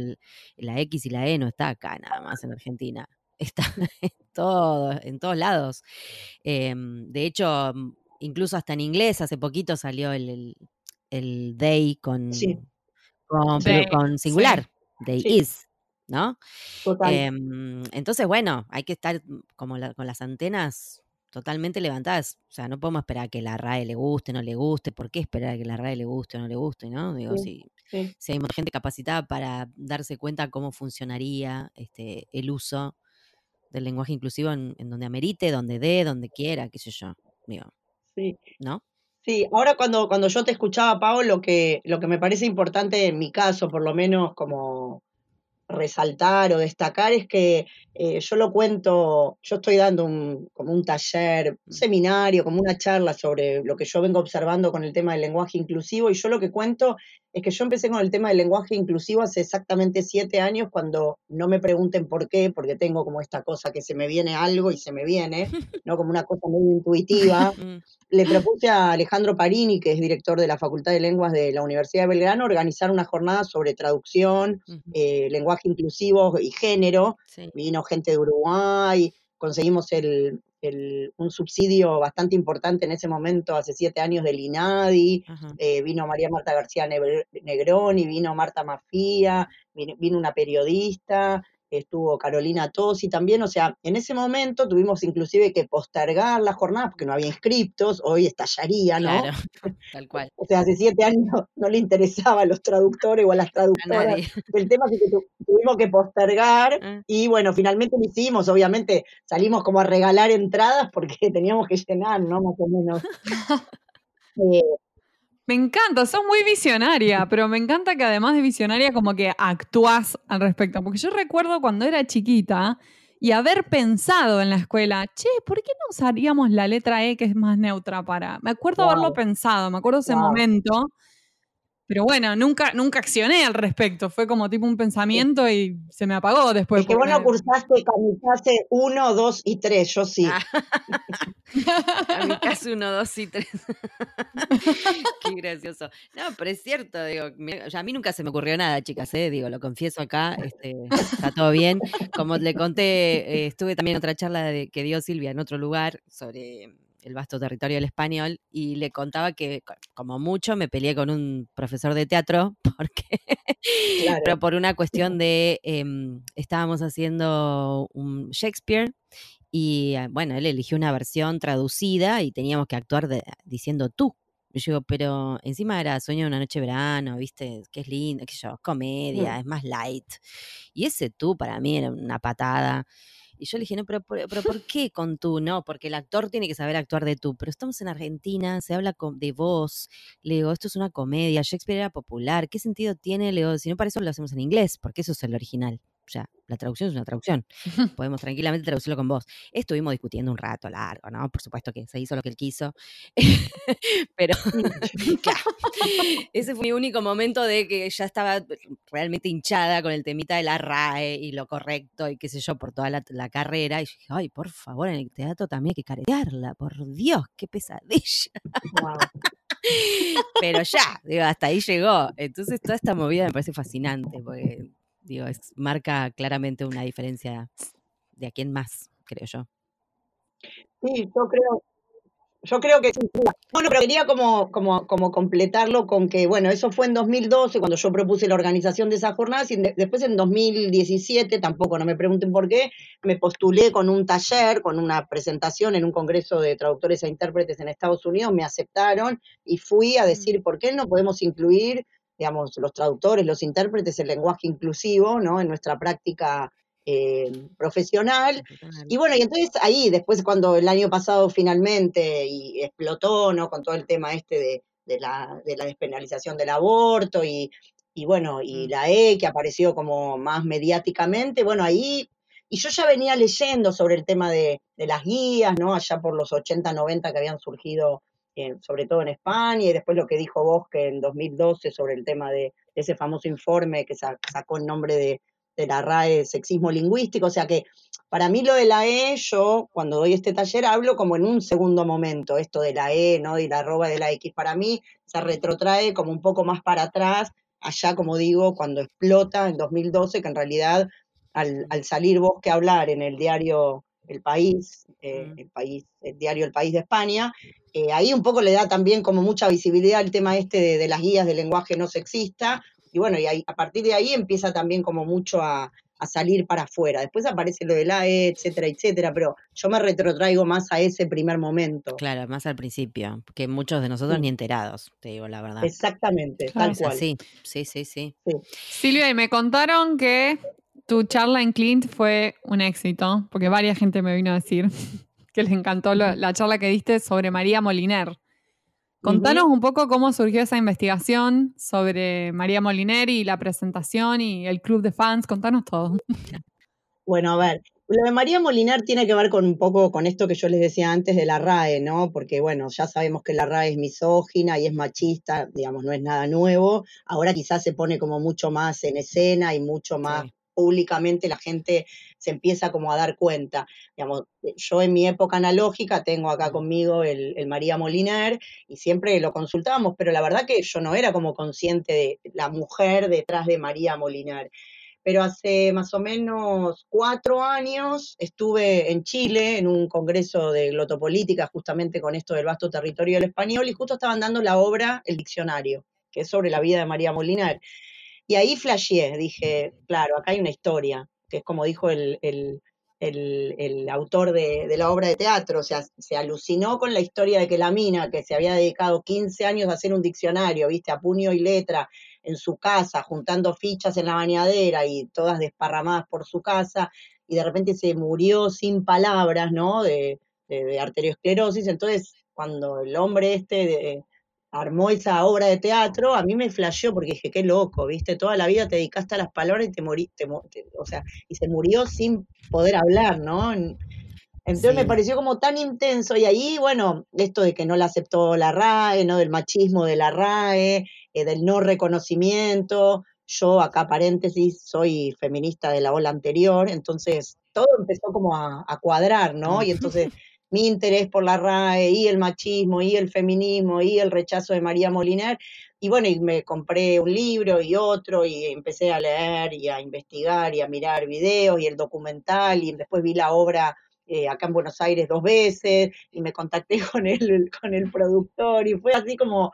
[SPEAKER 2] la X y la E no está acá nada más en Argentina, *laughs* está *laughs* en, todo, en todos lados. Em, de hecho, incluso hasta en inglés, hace poquito salió el, el, day con, con, singular, day is, ¿no? Em, entonces, bueno, hay que estar como con las antenas totalmente levantadas. O sea, no podemos esperar a que la RAE le guste, no le guste. ¿Por qué esperar a que la RAE le guste o no le guste? ¿no? Digo, si, si, hay gente capacitada para darse cuenta cómo funcionaría este, el uso del lenguaje inclusivo en, en donde amerite, donde dé, donde quiera, qué sé yo. Digo,
[SPEAKER 3] Sí.
[SPEAKER 2] ¿No?
[SPEAKER 3] Sí, ahora cuando, cuando yo te escuchaba, Pau, lo que, lo que me parece importante en mi caso, por lo menos como resaltar o destacar es que eh, yo lo cuento, yo estoy dando un, como un taller, un mm. seminario, como una charla sobre lo que yo vengo observando con el tema del lenguaje inclusivo y yo lo que cuento es que yo empecé con el tema del lenguaje inclusivo hace exactamente siete años cuando no me pregunten por qué, porque tengo como esta cosa que se me viene algo y se me viene, *laughs* ¿no? Como una cosa muy intuitiva. *laughs* Mm. Le propuse a Alejandro Parini, que es director de la Facultad de Lenguas de la Universidad de Belgrano, organizar una jornada sobre traducción, eh, lenguaje inclusivo y género. Vino gente de Uruguay, conseguimos el, un subsidio bastante importante en ese momento, hace siete años, del INADI, eh, vino María Marta García Negrón y vino Marta Mafía, vino una periodista, estuvo Carolina Tosi también, o sea, en ese momento tuvimos inclusive que postergar la jornada porque no había inscriptos, hoy estallaría, ¿no?
[SPEAKER 2] Claro, *laughs* tal cual.
[SPEAKER 3] o sea, hace siete años no le interesaba a los traductores o a las traductoras el tema, así que tuvimos que postergar ah. y bueno, finalmente lo hicimos, obviamente salimos como a regalar entradas porque *laughs* teníamos que llenar, ¿no? Más o menos. Eh, *laughs*
[SPEAKER 1] Me encanta, sos muy visionaria, pero me encanta que además de visionaria como que actuás al respecto. Porque yo recuerdo cuando era chiquita y haber pensado en la escuela, che, ¿por qué no usaríamos la letra E que es más neutra para? Me acuerdo
[SPEAKER 3] Wow.
[SPEAKER 1] haberlo pensado, me acuerdo ese
[SPEAKER 3] Wow.
[SPEAKER 1] momento. Pero bueno, nunca, nunca accioné al respecto. Fue como tipo un pensamiento y se me apagó después.
[SPEAKER 3] es que vos
[SPEAKER 1] porque
[SPEAKER 3] no cursaste kamikaze 1, 2 y 3, yo sí.
[SPEAKER 2] Kamikaze 1, 2 y 3. *laughs* Qué gracioso. No, pero es cierto, digo, me- o sea, a mí nunca se me ocurrió nada, chicas, ¿eh? digo, lo confieso acá, este, está todo bien. Como le conté, eh, estuve también en otra charla de- que dio Silvia en otro lugar sobre el vasto territorio del español y le contaba que co- como mucho me peleé con un profesor de teatro *laughs* porque
[SPEAKER 3] Claro.
[SPEAKER 2] pero por una cuestión *laughs* de em, estábamos haciendo un Shakespeare y eh, bueno, él eligió una versión traducida y teníamos que actuar de- diciendo tú. Y yo digo, pero encima era Sueño de una noche de verano, viste, que es lindo, que yo, comedia, es más light. Y ese tú para mí era una patada. Y yo le dije, no, pero, pero ¿por qué con tú? No, porque el actor tiene que saber actuar de tú. Pero estamos en Argentina, se habla de voz. Le digo, esto es una comedia, Shakespeare era popular. ¿Qué sentido tiene? Le digo, si no para eso lo hacemos en inglés, porque eso es el original. O sea, la traducción es una traducción. *laughs* Podemos tranquilamente traducirlo con voz. Estuvimos discutiendo un rato largo, ¿no? Por supuesto que se hizo lo que él quiso. *laughs* Pero, *laughs* claro, ese fue mi único momento de que ya estaba realmente hinchada con el temita de la RAE y lo correcto y qué sé yo, por toda la, la carrera. Y yo dije, ay, por favor, en el teatro también hay que caretearla, por Dios, qué pesadilla.
[SPEAKER 3] Wow.
[SPEAKER 2] Pero ya, digo, hasta ahí llegó. Entonces toda esta movida me parece fascinante, porque, digo, es- marca claramente una diferencia de a quién más, creo yo.
[SPEAKER 3] Sí, yo creo, yo creo que sí. Bueno, pero quería como, como, como completarlo con que, bueno, eso fue en 2012 cuando yo propuse la organización de esas jornadas y de- después en 2017, tampoco no me pregunten por qué, me postulé con un taller, con una presentación en un congreso de traductores e intérpretes en Estados Unidos, me aceptaron y fui a decir, ¿por qué no podemos incluir, digamos, los traductores, los intérpretes, el lenguaje inclusivo, ¿no? En nuestra práctica eh, profesional. Y bueno, y entonces ahí, después cuando el año pasado finalmente y explotó, ¿no? Con todo el tema este de, de la, de la despenalización del aborto y, y bueno, y
[SPEAKER 2] Mm.
[SPEAKER 3] la E que apareció como más mediáticamente, bueno, ahí, y yo ya venía leyendo sobre el tema de, de las guías, ¿no? Allá por los 80, 90 que habían surgido, eh, sobre todo en España, y después lo que dijo Bosque en 2012 sobre el tema de, ese famoso informe que sa- sacó el nombre de, de la RAE sexismo lingüístico, o sea que para mí lo de la E, yo cuando doy este taller hablo como en un segundo momento, esto de la E, ¿no? Y la arroba de la X, para mí se retrotrae como un poco más para atrás, allá como digo, cuando explota en 2012, que en realidad al, al salir vos que hablar en el diario El País, eh,
[SPEAKER 2] Mm.
[SPEAKER 3] el país, el diario El País de España, eh, ahí un poco le da también como mucha visibilidad al tema este de, de las guías de lenguaje no sexista, y bueno, y ahí, a partir de ahí empieza también como mucho a, a salir para afuera. Después aparece lo del AE, etcétera, etcétera, pero yo me retrotraigo más a ese primer momento.
[SPEAKER 2] Claro, más al principio, que muchos de nosotros
[SPEAKER 3] Sí.
[SPEAKER 2] ni enterados, te digo la verdad.
[SPEAKER 3] Exactamente,
[SPEAKER 1] Claro.
[SPEAKER 3] tal
[SPEAKER 2] Es
[SPEAKER 3] cual.
[SPEAKER 2] así, sí, sí, sí.
[SPEAKER 1] Silvia, y me contaron que tu charla en Clint fue un éxito, porque varias gente me vino a decir *laughs* que les encantó lo- la charla que diste sobre María Moliner. Contanos un poco cómo surgió esa investigación sobre María Moliner y la presentación y el club de fans. Contanos todo.
[SPEAKER 3] Bueno, a ver, lo de María Molinar tiene que ver con un poco con esto que yo les decía antes de la RAE, ¿no? Porque, bueno, ya sabemos que la RAE es misógina y es machista, digamos, no es nada nuevo. Ahora quizás se pone como mucho más en escena y mucho más
[SPEAKER 2] Sí.
[SPEAKER 3] Públicamente la gente se empieza como a dar cuenta. Digamos, yo en mi época analógica tengo acá conmigo el, el María Moliner y siempre lo consultábamos, pero la verdad que yo no era como consciente de la mujer detrás de María Moliner pero hace más o menos cuatro años estuve en Chile en un congreso de glotopolítica justamente con esto del vasto territorio del español y justo estaban dando la obra El Diccionario, que es sobre la vida de María Molinar. Y ahí flasheé, dije, claro, acá hay una historia, que es como dijo el, el, el, el autor de, de la obra de teatro, o sea, se alucinó con la historia de que la mina, que se había dedicado 15 años a hacer un diccionario, viste, a puño y letra, en su casa, juntando fichas en la bañadera y todas desparramadas por su casa, y de repente se murió sin palabras, ¿no? De, de, de arteriosclerosis. Entonces, cuando el hombre este de, armó esa obra de teatro, a mí me flasheó porque dije, qué loco, ¿viste? Toda la vida te dedicaste a las palabras y te moriste, o sea, y se murió sin poder hablar, ¿no? Entonces me pareció como tan intenso y ahí, bueno, esto de que no la aceptó la RAE, ¿no? Del machismo de la RAE, eh, del no reconocimiento. Yo, acá paréntesis, soy feminista de la ola anterior, entonces todo empezó como a, a cuadrar, ¿no? Y entonces mi interés por la RAE y el machismo y el feminismo y el rechazo de María Moliner. Y bueno, y me compré un libro y otro y empecé a leer y a investigar y a mirar videos y el documental y después vi la obra eh, acá en Buenos Aires dos veces y me contacté *laughs* con el, con el productor y fue así como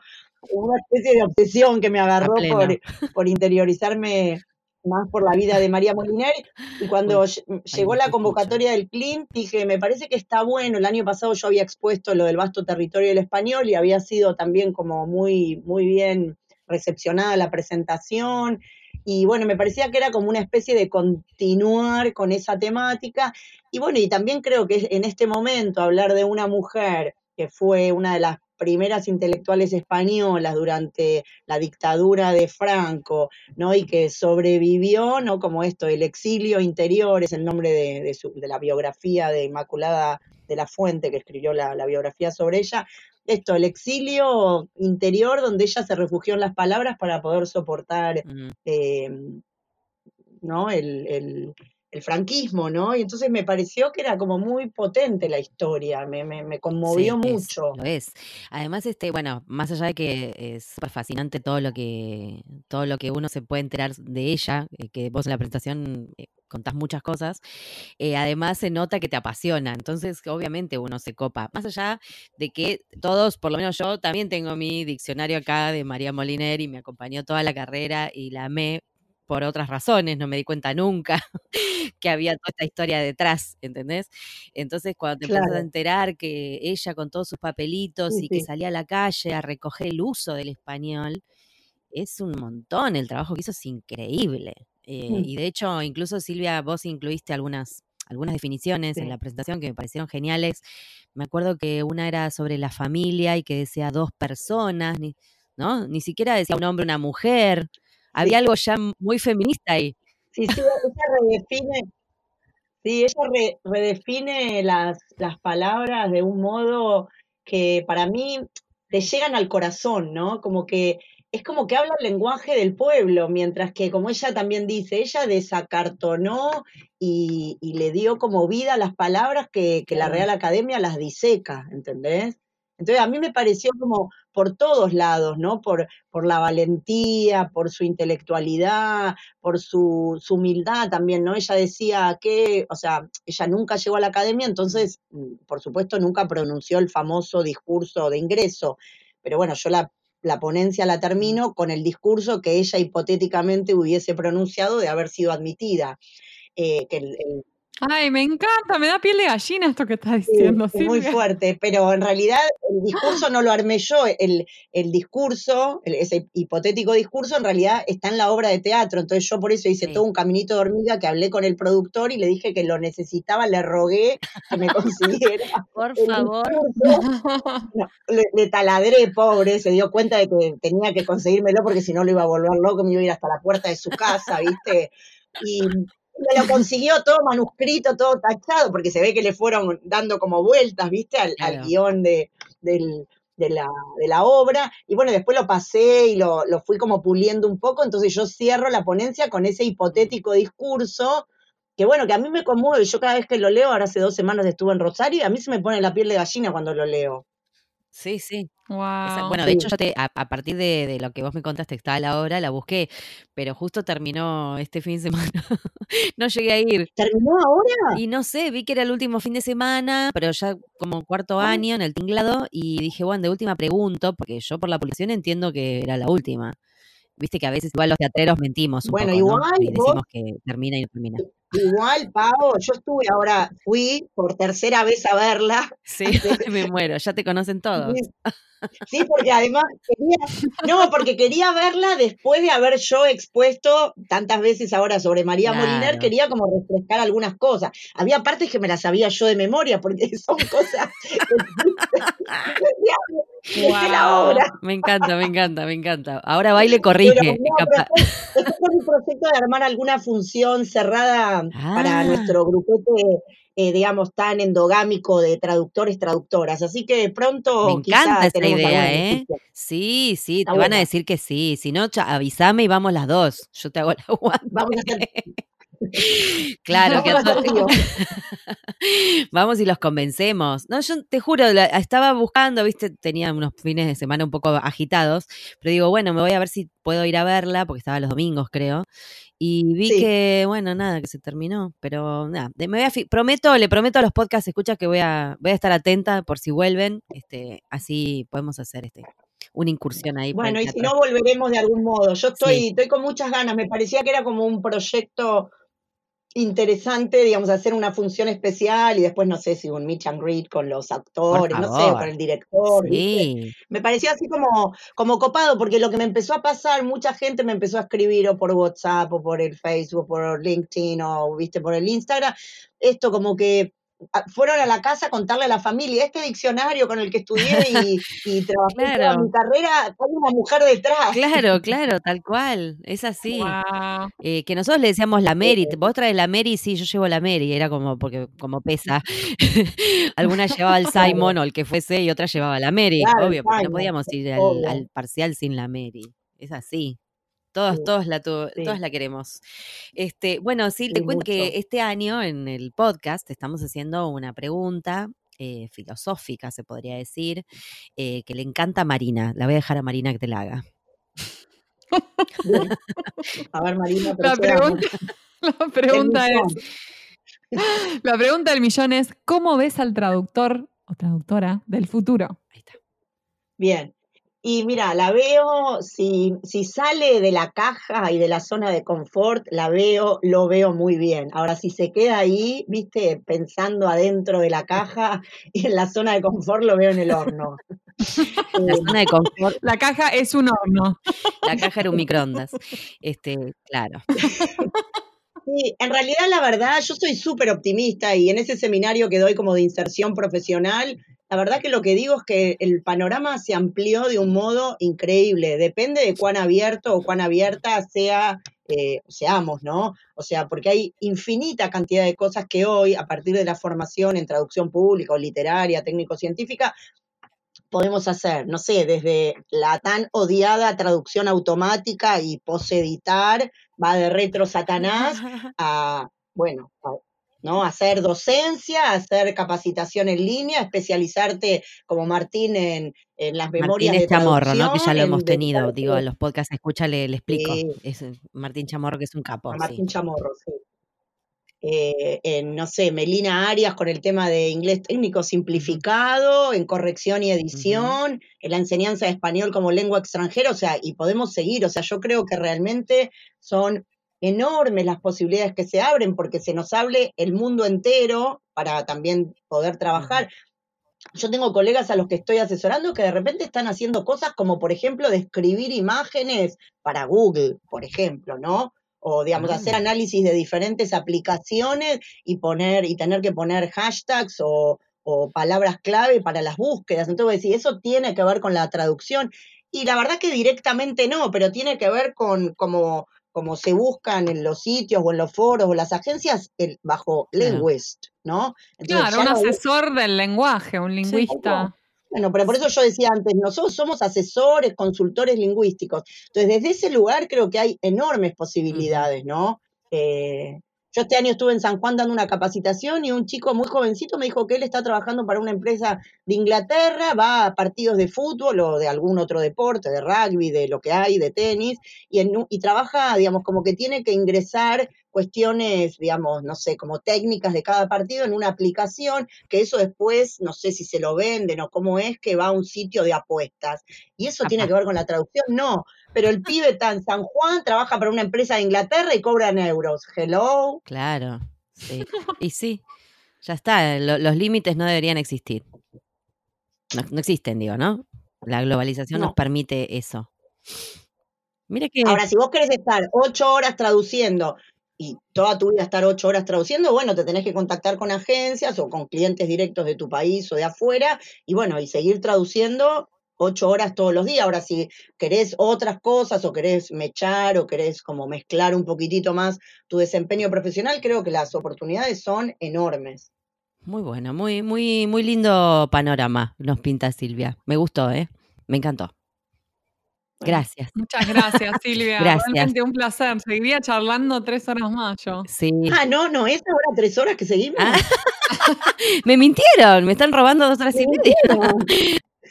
[SPEAKER 3] una especie de obsesión que me agarró por, por interiorizarme más por la vida de María Moliner. Y cuando llegó la convocatoria del Clint, dije, me parece que está bueno. El año pasado yo había expuesto lo del vasto territorio del español y había sido también como muy, muy bien recepcionada la presentación. Y bueno, me parecía que era como una especie de continuar con esa temática. Y bueno, y también creo que en este momento hablar de una mujer que fue una de las primeras intelectuales españolas durante la dictadura de Franco, ¿no? Y que sobrevivió, ¿no? Como esto, el exilio interior es el nombre de, la biografía de Inmaculada de la Fuente, que escribió la, biografía sobre ella. Esto, el exilio interior donde ella se refugió en las palabras para poder soportar, eh, ¿no? el, el franquismo, ¿no? Y entonces me pareció que era como muy potente la historia, me, me, conmovió mucho.
[SPEAKER 2] lo es. Además, este, bueno, más allá de que es súper fascinante todo lo que, todo lo que uno se puede enterar de ella, eh, que vos en la presentación eh, contás muchas cosas, eh, además se nota que te apasiona, entonces obviamente uno se copa. Más allá de que todos, por lo menos yo, también tengo mi diccionario acá de María Moliner y me acompañó toda la carrera y la amé por otras razones, no me di cuenta nunca *laughs* que había toda esta historia detrás, ¿entendés? Entonces, cuando te empiezas a enterar que ella con todos sus papelitos y que salía a la calle a recoger el uso del español, es un montón, el trabajo que hizo es increíble. Eh, mm. Y de hecho, incluso Silvia, vos incluiste algunas algunas definiciones en la presentación que me parecieron geniales. Me acuerdo que una era sobre la familia y que decía dos personas, ¿no? Ni siquiera decía un hombre, una mujer había algo ya muy feminista ahí.
[SPEAKER 3] Sí, sí, ella redefine, sí, ella redefine las, las palabras de un modo que para mí te llegan al corazón, ¿no? Como que es como que habla el lenguaje del pueblo, mientras que, como ella también dice, ella desacartonó y, y le dio como vida a las palabras que, que la Real Academia las diseca, ¿entendés? Entonces a mí me pareció como por todos lados, ¿no? Por, por la valentía, por su intelectualidad, por su, humildad también, ¿no? Ella decía que, o sea, ella nunca llegó a la academia, entonces, mm, por supuesto, nunca pronunció el famoso discurso de ingreso. Pero bueno, yo la, la ponencia la termino con el discurso que ella hipotéticamente hubiese pronunciado de haber sido admitida. Eh, que el,
[SPEAKER 1] Ay, me encanta, me da piel de gallina esto que estás diciendo.
[SPEAKER 3] Sí, muy fuerte, pero en realidad el discurso no lo armé yo, el, el discurso, ese hipotético discurso en realidad está en la obra de teatro, entonces yo por eso hice todo un caminito de hormiga que hablé con el productor y le dije que lo necesitaba, le rogué que me *laughs* consiguiera.
[SPEAKER 2] por favor.
[SPEAKER 3] le, taladré, pobre, se dio cuenta de que tenía que conseguírmelo porque si no lo iba a volver loco, me iba a ir hasta la puerta de su casa, ¿viste? Y me lo consiguió todo manuscrito, todo tachado, porque se ve que le fueron dando como vueltas, ¿viste? Al, guion de, la, obra. Y bueno, después lo pasé y lo, lo, fui como puliendo un poco, entonces yo cierro la ponencia con ese hipotético discurso, que bueno, que a mí me conmueve, yo cada vez que lo leo, ahora hace dos semanas estuve en Rosario, y a mí se me pone la piel de gallina cuando lo leo.
[SPEAKER 2] Sí, sí. Bueno, de hecho, yo te, a, partir de, lo que vos me contaste, estaba la obra, la busqué, pero justo terminó este fin de *laughs* semana. no llegué a ir.
[SPEAKER 3] ¿Terminó ahora?
[SPEAKER 2] Y no sé, vi que era el último fin de semana, pero ya como cuarto ah. año en el tinglado, y dije, bueno, de última pregunto, porque yo por la publicación entiendo que era la última. Viste que a veces igual los teatreros mentimos un bueno, igual, Y decimos que termina y no termina.
[SPEAKER 3] Igual, Pau, yo estuve ahora, fui por tercera vez a verla.
[SPEAKER 2] Sí, *laughs* *laughs* me muero, ya te conocen todos.
[SPEAKER 3] Sí, porque además quería, no, porque quería verla después de haber yo expuesto tantas veces ahora sobre María Moliner, quería como refrescar algunas cosas. Había partes que me las sabía yo de memoria, porque *laughs* son cosas La obra.
[SPEAKER 2] Me encanta, me encanta, me encanta. Ahora baile corrige.
[SPEAKER 3] Pero, no, después con mi proyecto de armar alguna función cerrada para
[SPEAKER 2] Ah.
[SPEAKER 3] nuestro grupete, eh, digamos, tan endogámico de traductores, traductoras. Así que pronto
[SPEAKER 2] Me encanta
[SPEAKER 3] tenemos
[SPEAKER 2] idea, ¿eh?
[SPEAKER 3] noticia.
[SPEAKER 2] Sí, sí,
[SPEAKER 3] Está
[SPEAKER 2] te van a decir que sí. Si no, avísame y vamos las dos. Yo te hago el aguante.
[SPEAKER 3] Vamos a hacer, *laughs*
[SPEAKER 2] Claro, que a
[SPEAKER 3] vamos *laughs*
[SPEAKER 2] Vamos y los convencemos. No, yo te juro, la- estaba buscando, viste, tenía unos fines de semana un poco agitados, pero digo, bueno, me voy a ver si puedo ir a verla, porque estaba los domingos, creo. Y vi
[SPEAKER 3] Sí.
[SPEAKER 2] que, bueno, nada, que se terminó. Pero nada, me voy a prometo, le prometo a los podcasts escucha que voy a, voy a estar atenta por si vuelven. Este, así podemos hacer este, una incursión ahí.
[SPEAKER 3] Bueno, y si no, volveremos de algún modo. Yo estoy,
[SPEAKER 2] Sí.
[SPEAKER 3] estoy con muchas ganas. Me parecía que era como un proyecto interesante, digamos, hacer una función especial y después, no sé, si un meet and greet con los actores, no sé, con el director, ¿viste?
[SPEAKER 2] Sí.
[SPEAKER 3] Me parecía así como, como copado, porque lo que me empezó a pasar, mucha gente me empezó a escribir o por WhatsApp o por el Facebook, por LinkedIn o, viste, por el Instagram, esto como que fueron a la casa a contarle a la familia, este diccionario con el que estudié y, *laughs* y trabajé toda
[SPEAKER 2] Claro.
[SPEAKER 3] mi carrera, hay una mujer detrás.
[SPEAKER 2] Claro, claro, tal cual. Es así. Eh, que nosotros le decíamos la Mary, vos traes la Mary, sí, yo llevo la Mary, era como porque como pesa. *laughs* Alguna llevaba el. Simon o el que fuese y otra llevaba la Mary,
[SPEAKER 3] Claro,
[SPEAKER 2] obvio, porque no podíamos ir al, al parcial sin la Mary. Es así. Todos,
[SPEAKER 3] Sí,
[SPEAKER 2] todos la tu-
[SPEAKER 3] sí.
[SPEAKER 2] todas la queremos. Este, bueno, sí, te cuento que este año en el podcast estamos haciendo una pregunta eh, filosófica, se podría decir, eh, que le encanta a Marina. La voy a dejar a Marina que te la haga. *laughs*
[SPEAKER 3] A ver, Marina,
[SPEAKER 1] La pregunta, *laughs* la pregunta es, *laughs* la pregunta del millón es, ¿cómo ves al traductor o traductora del futuro?
[SPEAKER 2] Ahí está.
[SPEAKER 3] Bien. Y mira, la veo, si, si sale de la caja y de la zona de confort, la veo, lo veo muy bien. Ahora, si se queda ahí, viste, pensando adentro de la caja y en la zona de confort, lo veo en el horno. *laughs*
[SPEAKER 2] La zona de confort
[SPEAKER 1] La caja es un horno.
[SPEAKER 2] La caja era un microondas. Este, claro.
[SPEAKER 3] Sí, en realidad, la verdad, yo soy súper optimista y en ese seminario que doy como de inserción profesional, la verdad que lo que digo es que el panorama se amplió de un modo increíble. Depende de cuán abierto o cuán abierta sea, eh, seamos, ¿no? O sea, porque hay infinita cantidad de cosas que hoy, a partir de la formación en traducción pública o literaria, técnico-científica, podemos hacer, no sé, desde la tan odiada traducción automática y poseditar, va de retro satanás *laughs* a, bueno, ¿no? Hacer docencia, hacer capacitación en línea, especializarte como Martín en, en las memorias
[SPEAKER 2] Martín
[SPEAKER 3] de
[SPEAKER 2] Chamorro, ¿no? Que ya lo
[SPEAKER 3] en
[SPEAKER 2] hemos tenido. Digo, a los podcasts escucha, le, le explico. Es eh, Martín Chamorro, que es un capo, sí.
[SPEAKER 3] Martín Chamorro, sí. Eh, en, no sé, Melina Arias con el tema de inglés técnico simplificado, en corrección y edición, en la enseñanza de español como lengua extranjera, o sea, y podemos seguir, o sea, yo creo que realmente son enormes las posibilidades que se abren porque se nos hable el mundo entero para también poder trabajar. Yo tengo colegas a los que estoy asesorando que de repente están haciendo cosas como, por ejemplo, describir imágenes para Google, por ejemplo, ¿no? O, digamos,
[SPEAKER 2] Ah.
[SPEAKER 3] hacer análisis de diferentes aplicaciones y poner, y tener que poner hashtags o, o palabras clave para las búsquedas. Entonces, decís, eso tiene que ver con la traducción. Y la verdad que directamente no, pero tiene que ver con cómo, cómo se buscan en los sitios o en los foros o las agencias el- bajo
[SPEAKER 2] Claro.
[SPEAKER 3] Linguist, ¿no? Entonces,
[SPEAKER 1] Claro, un asesor del lenguaje, un lingüista.
[SPEAKER 3] bueno, pero por eso yo decía antes, nosotros somos asesores, consultores lingüísticos. Entonces, desde ese lugar creo que hay enormes posibilidades, ¿no? Eh, yo este año estuve en San Juan dando una capacitación y un chico muy jovencito me dijo que él está trabajando para una empresa de Inglaterra, va a partidos de fútbol o de algún otro deporte, de rugby, de lo que hay, de tenis, y, en y trabaja, digamos, como que tiene que ingresar cuestiones, digamos, no sé, como técnicas de cada partido en una aplicación, que eso después, no sé si se lo venden o cómo es, que va a un sitio de apuestas. ¿Y eso tiene que ver con la traducción? No, pero el pibe está en San Juan, trabaja para una empresa de Inglaterra y cobra en euros. Hello.
[SPEAKER 2] Claro. Sí. Y sí, ya está. lo- los límites no deberían existir. No, no existen, digo, ¿no? La globalización nos
[SPEAKER 3] No.
[SPEAKER 2] permite eso. Mira que.
[SPEAKER 3] Ahora, si vos querés estar ocho horas traduciendo y toda tu vida estar ocho horas traduciendo, bueno, te tenés que contactar con agencias o con clientes directos de tu país o de afuera y bueno, y seguir traduciendo ocho horas todos los días. Ahora, si querés otras cosas o querés mechar o querés como mezclar un poquitito más tu desempeño profesional, creo que las oportunidades son enormes.
[SPEAKER 2] Muy bueno, muy, muy, muy lindo panorama nos pinta Silvia. Me gustó, ¿eh? Me encantó. Gracias.
[SPEAKER 1] Muchas gracias, *laughs* Silvia.
[SPEAKER 2] Gracias.
[SPEAKER 1] Realmente un placer. Seguiría charlando tres horas más yo.
[SPEAKER 2] Sí.
[SPEAKER 3] Ah, no, no, es ahora tres horas que seguimos.
[SPEAKER 2] Ah, *laughs* me mintieron, me están robando dos horas y media.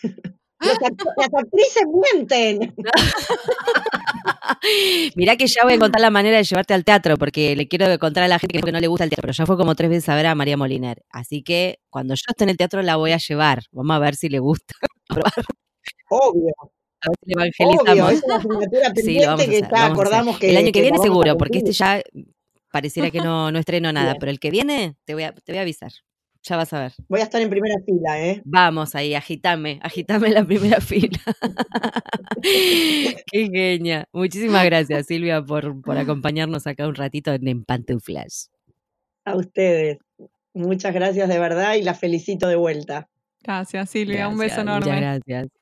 [SPEAKER 2] *laughs*
[SPEAKER 3] Los act- las actrices mienten. *laughs*
[SPEAKER 2] Mirá que ya voy a encontrar la manera de llevarte al teatro, porque le quiero contar a la gente que no le gusta el teatro, pero ya fue como tres veces a ver a María Moliner. Así que cuando yo esté en el teatro la voy a llevar. Vamos a ver si le gusta. *laughs*
[SPEAKER 3] Obvio,
[SPEAKER 2] A ver si le
[SPEAKER 3] obvio,
[SPEAKER 2] evangelizamos.
[SPEAKER 3] es una asignatura
[SPEAKER 2] Sí, lo vamos
[SPEAKER 3] pendiente
[SPEAKER 2] a
[SPEAKER 3] que
[SPEAKER 2] hacer, lo
[SPEAKER 3] ya
[SPEAKER 2] vamos a hacer.
[SPEAKER 3] acordamos que
[SPEAKER 2] el año que, viene seguro, porque este ya pareciera que no, no estreno nada,
[SPEAKER 3] Bien.
[SPEAKER 2] pero el que viene te voy, a, te voy a avisar. Ya vas a ver.
[SPEAKER 3] Voy a estar en primera fila, ¿eh?
[SPEAKER 2] Vamos ahí, agitame, agitame en la primera *laughs* fila. Qué genia. Muchísimas gracias, Silvia, por, por acompañarnos acá un ratito en, en Pantuflas.
[SPEAKER 3] A ustedes. Muchas gracias de verdad y la felicito de vuelta.
[SPEAKER 1] Gracias, Silvia. un beso enorme.
[SPEAKER 2] Muchas gracias.